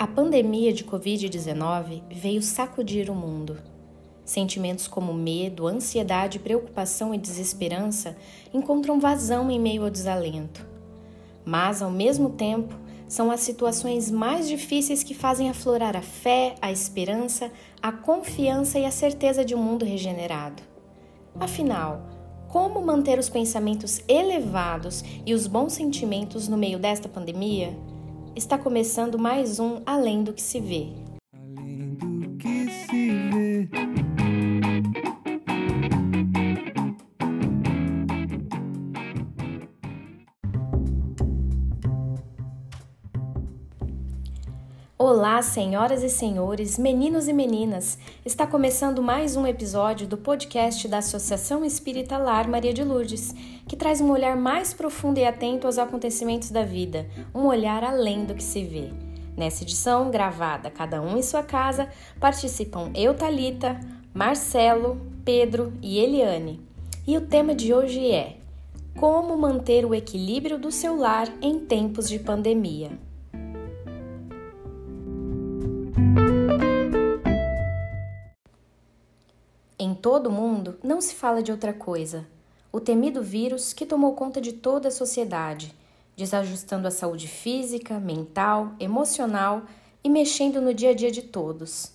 A pandemia de Covid-19 veio sacudir o mundo. Sentimentos como medo, ansiedade, preocupação e desesperança encontram vazão em meio ao desalento. Mas, ao mesmo tempo, são as situações mais difíceis que fazem aflorar a fé, a esperança, a confiança e a certeza de um mundo regenerado. Afinal, como manter os pensamentos elevados e os bons sentimentos no meio desta pandemia? Está começando mais um Além do que se vê. Olá, senhoras e senhores, meninos e meninas! Está começando mais um episódio do podcast da Associação Espírita Lar Maria de Lourdes, que traz um olhar mais profundo e atento aos acontecimentos da vida, um olhar além do que se vê. Nessa edição, gravada cada um em sua casa, participam eu, Talita, Marcelo, Pedro e Eliane. E o tema de hoje é: Como manter o equilíbrio do seu lar em tempos de pandemia. Todo o mundo não se fala de outra coisa. O temido vírus que tomou conta de toda a sociedade, desajustando a saúde física, mental, emocional e mexendo no dia a dia de todos.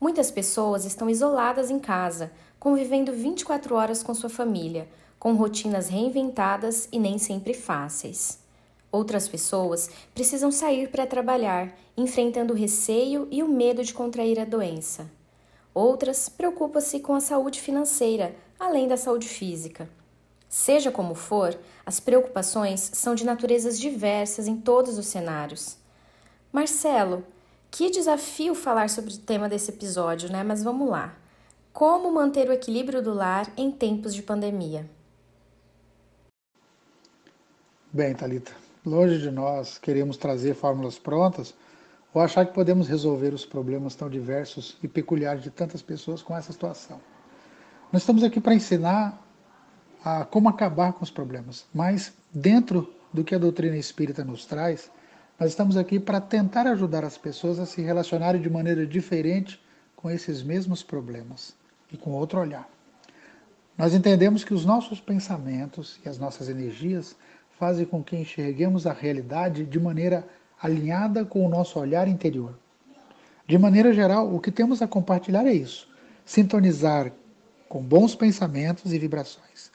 Muitas pessoas estão isoladas em casa, convivendo 24 horas com sua família, com rotinas reinventadas e nem sempre fáceis. Outras pessoas precisam sair para trabalhar, enfrentando o receio e o medo de contrair a doença. Outras preocupam-se com a saúde financeira, além da saúde física. Seja como for, as preocupações são de naturezas diversas em todos os cenários. Marcelo, que desafio falar sobre o tema desse episódio, né? Mas vamos lá. Como manter o equilíbrio do lar em tempos de pandemia? Bem, Talita, longe de nós queremos trazer fórmulas prontas ou achar que podemos resolver os problemas tão diversos e peculiares de tantas pessoas com essa situação. Nós estamos aqui para ensinar a como acabar com os problemas, mas dentro do que a doutrina espírita nos traz, nós estamos aqui para tentar ajudar as pessoas a se relacionarem de maneira diferente com esses mesmos problemas e com outro olhar. Nós entendemos que os nossos pensamentos e as nossas energias fazem com que enxerguemos a realidade de maneira alinhada com o nosso olhar interior. De maneira geral, o que temos a compartilhar é isso: sintonizar com bons pensamentos e vibrações.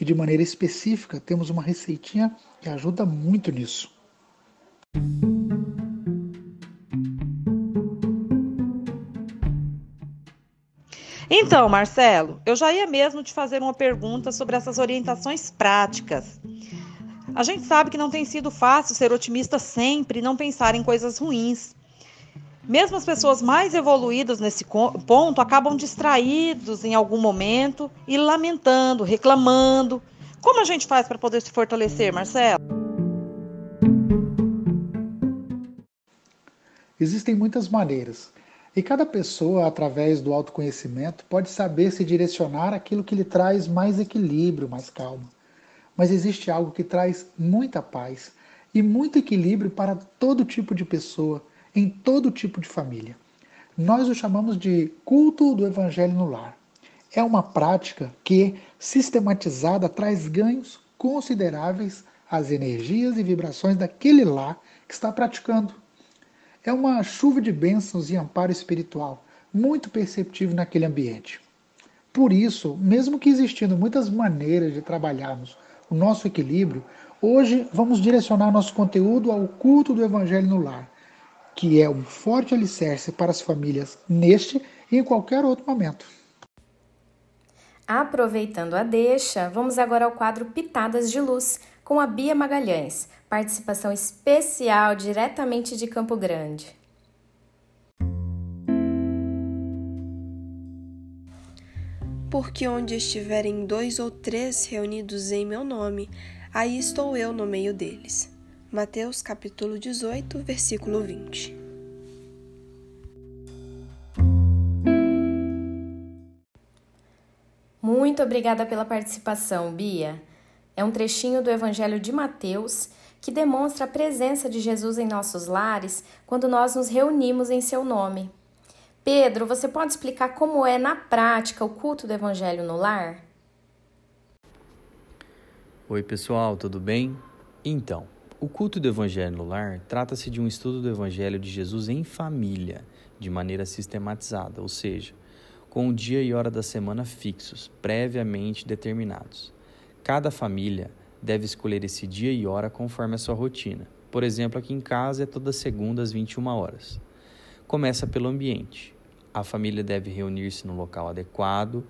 E de maneira específica, temos uma receitinha que ajuda muito nisso. Então, Marcelo, eu já ia mesmo te fazer uma pergunta sobre essas orientações práticas. A gente sabe que não tem sido fácil ser otimista sempre e não pensar em coisas ruins. Mesmo as pessoas mais evoluídas nesse ponto acabam distraídos em algum momento e lamentando, reclamando. Como a gente faz para poder se fortalecer, Marcelo? Existem muitas maneiras. E cada pessoa, através do autoconhecimento, pode saber se direcionar aquilo que lhe traz mais equilíbrio, mais calma mas existe algo que traz muita paz e muito equilíbrio para todo tipo de pessoa, em todo tipo de família. Nós o chamamos de culto do evangelho no lar. É uma prática que, sistematizada, traz ganhos consideráveis às energias e vibrações daquele lar que está praticando. É uma chuva de bênçãos e amparo espiritual, muito perceptível naquele ambiente. Por isso, mesmo que existindo muitas maneiras de trabalharmos o nosso equilíbrio, hoje vamos direcionar nosso conteúdo ao culto do Evangelho no lar, que é um forte alicerce para as famílias neste e em qualquer outro momento. Aproveitando a deixa, vamos agora ao quadro Pitadas de Luz, com a Bia Magalhães, participação especial diretamente de Campo Grande. Porque onde estiverem dois ou três reunidos em meu nome, aí estou eu no meio deles. Mateus capítulo 18, versículo 20. Muito obrigada pela participação, Bia. É um trechinho do Evangelho de Mateus que demonstra a presença de Jesus em nossos lares quando nós nos reunimos em seu nome. Pedro, você pode explicar como é na prática o culto do Evangelho no lar? Oi, pessoal, tudo bem? Então, o culto do Evangelho no lar trata-se de um estudo do Evangelho de Jesus em família, de maneira sistematizada, ou seja, com o dia e hora da semana fixos, previamente determinados. Cada família deve escolher esse dia e hora conforme a sua rotina. Por exemplo, aqui em casa é toda segunda às 21 horas. Começa pelo ambiente. A família deve reunir-se no local adequado,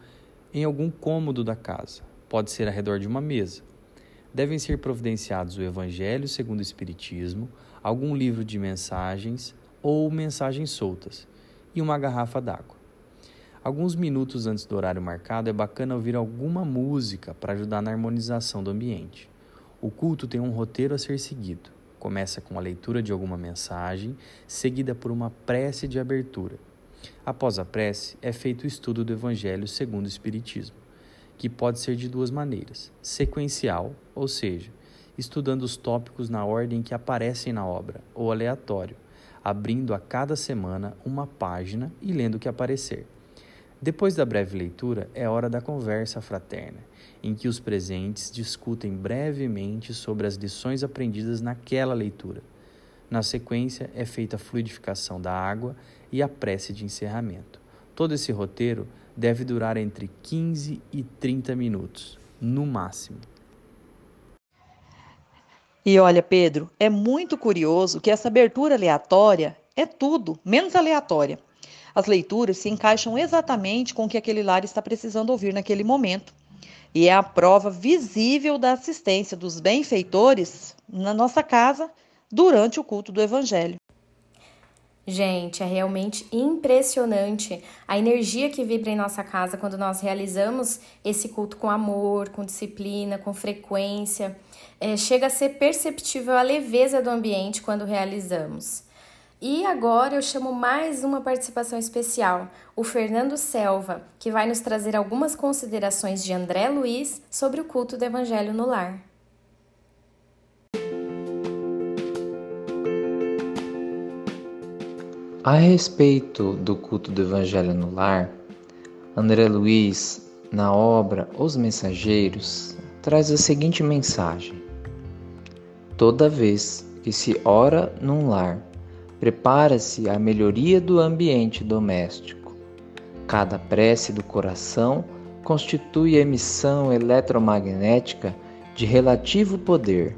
em algum cômodo da casa. Pode ser ao redor de uma mesa. Devem ser providenciados o Evangelho segundo o Espiritismo, algum livro de mensagens ou mensagens soltas e uma garrafa d'água. Alguns minutos antes do horário marcado é bacana ouvir alguma música para ajudar na harmonização do ambiente. O culto tem um roteiro a ser seguido. Começa com a leitura de alguma mensagem, seguida por uma prece de abertura. Após a prece, é feito o estudo do Evangelho segundo o Espiritismo, que pode ser de duas maneiras: sequencial, ou seja, estudando os tópicos na ordem que aparecem na obra, ou aleatório, abrindo a cada semana uma página e lendo o que aparecer. Depois da breve leitura, é hora da conversa fraterna, em que os presentes discutem brevemente sobre as lições aprendidas naquela leitura. Na sequência, é feita a fluidificação da água e a prece de encerramento. Todo esse roteiro deve durar entre 15 e 30 minutos, no máximo. E olha, Pedro, é muito curioso que essa abertura aleatória é tudo menos aleatória. As leituras se encaixam exatamente com o que aquele lar está precisando ouvir naquele momento. E é a prova visível da assistência dos benfeitores na nossa casa durante o culto do Evangelho. Gente, é realmente impressionante a energia que vibra em nossa casa quando nós realizamos esse culto com amor, com disciplina, com frequência. É, chega a ser perceptível a leveza do ambiente quando realizamos. E agora eu chamo mais uma participação especial, o Fernando Selva, que vai nos trazer algumas considerações de André Luiz sobre o culto do Evangelho no lar. A respeito do culto do Evangelho no lar, André Luiz, na obra Os Mensageiros, traz a seguinte mensagem: Toda vez que se ora num lar, prepara-se a melhoria do ambiente doméstico. Cada prece do coração constitui emissão eletromagnética de relativo poder.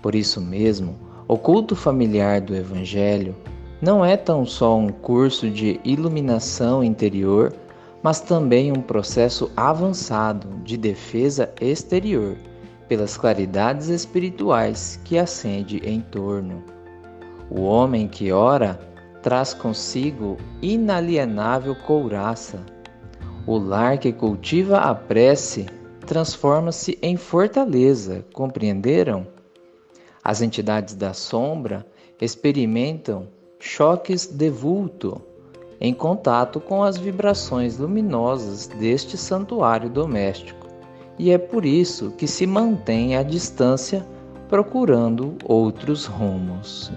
Por isso mesmo, o culto familiar do Evangelho não é tão só um curso de iluminação interior, mas também um processo avançado de defesa exterior pelas claridades espirituais que acende em torno. O homem que ora traz consigo inalienável couraça. O lar que cultiva a prece transforma-se em fortaleza, compreenderam? As entidades da sombra experimentam choques de vulto em contato com as vibrações luminosas deste santuário doméstico, e é por isso que se mantém à distância procurando outros rumos.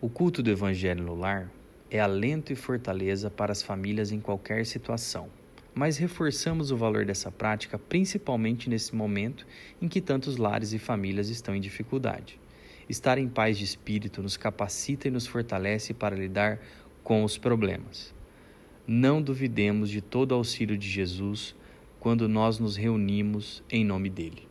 O culto do Evangelho no lar é alento e fortaleza para as famílias em qualquer situação, mas reforçamos o valor dessa prática principalmente nesse momento em que tantos lares e famílias estão em dificuldade. Estar em paz de espírito nos capacita e nos fortalece para lidar com os problemas. Não duvidemos de todo o auxílio de Jesus quando nós nos reunimos em nome dele.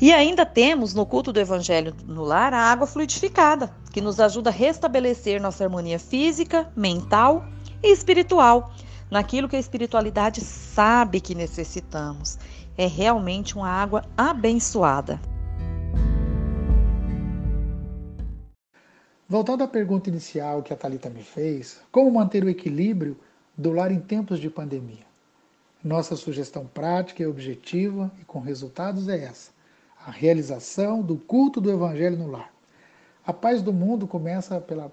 E ainda temos no culto do Evangelho no lar a água fluidificada, que nos ajuda a restabelecer nossa harmonia física, mental e espiritual, naquilo que a espiritualidade sabe que necessitamos. É realmente uma água abençoada. Voltando à pergunta inicial que a Talita me fez, como manter o equilíbrio do lar em tempos de pandemia? Nossa sugestão prática e objetiva e com resultados é essa: a realização do culto do evangelho no lar. A paz do mundo começa pela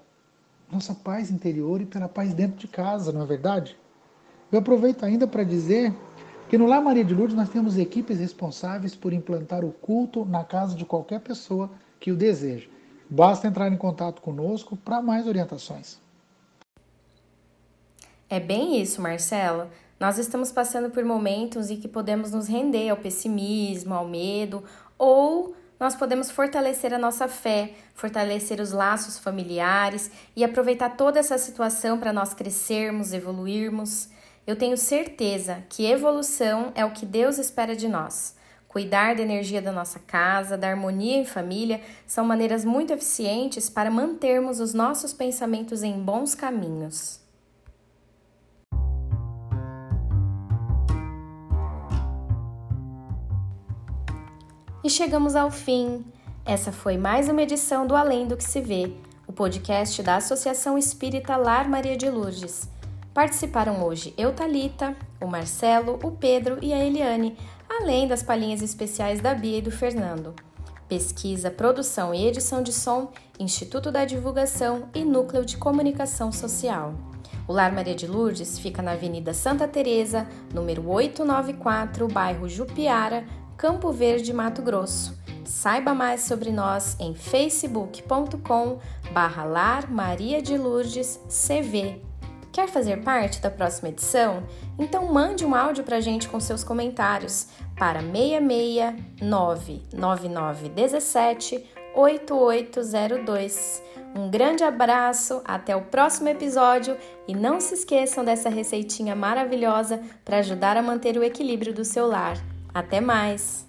nossa paz interior e pela paz dentro de casa, não é verdade? Eu aproveito ainda para dizer que no Lar Maria de Lourdes nós temos equipes responsáveis por implantar o culto na casa de qualquer pessoa que o deseja. Basta entrar em contato conosco para mais orientações. É bem isso, Marcelo. Nós estamos passando por momentos em que podemos nos render ao pessimismo, ao medo, ou nós podemos fortalecer a nossa fé, fortalecer os laços familiares e aproveitar toda essa situação para nós crescermos, evoluirmos. Eu tenho certeza que evolução é o que Deus espera de nós. Cuidar da energia da nossa casa, da harmonia em família, são maneiras muito eficientes para mantermos os nossos pensamentos em bons caminhos. E chegamos ao fim. Essa foi mais uma edição do Além do que se vê, o podcast da Associação Espírita Lar Maria de Lourdes. Participaram hoje eu, Talita, o Marcelo, o Pedro e a Eliane, além das palhinhas especiais da Bia e do Fernando. Pesquisa, produção e edição de som, Instituto da Divulgação e Núcleo de Comunicação Social. O Lar Maria de Lourdes fica na Avenida Santa Teresa, número 894, bairro Jupiara, Campo Verde, Mato Grosso. Saiba mais sobre nós em facebook.com barra Lar Maria de Lourdes CV Quer fazer parte da próxima edição? Então mande um áudio para a gente com seus comentários para 6699917 8802. Um grande abraço, até o próximo episódio e não se esqueçam dessa receitinha maravilhosa para ajudar a manter o equilíbrio do seu lar. Até mais!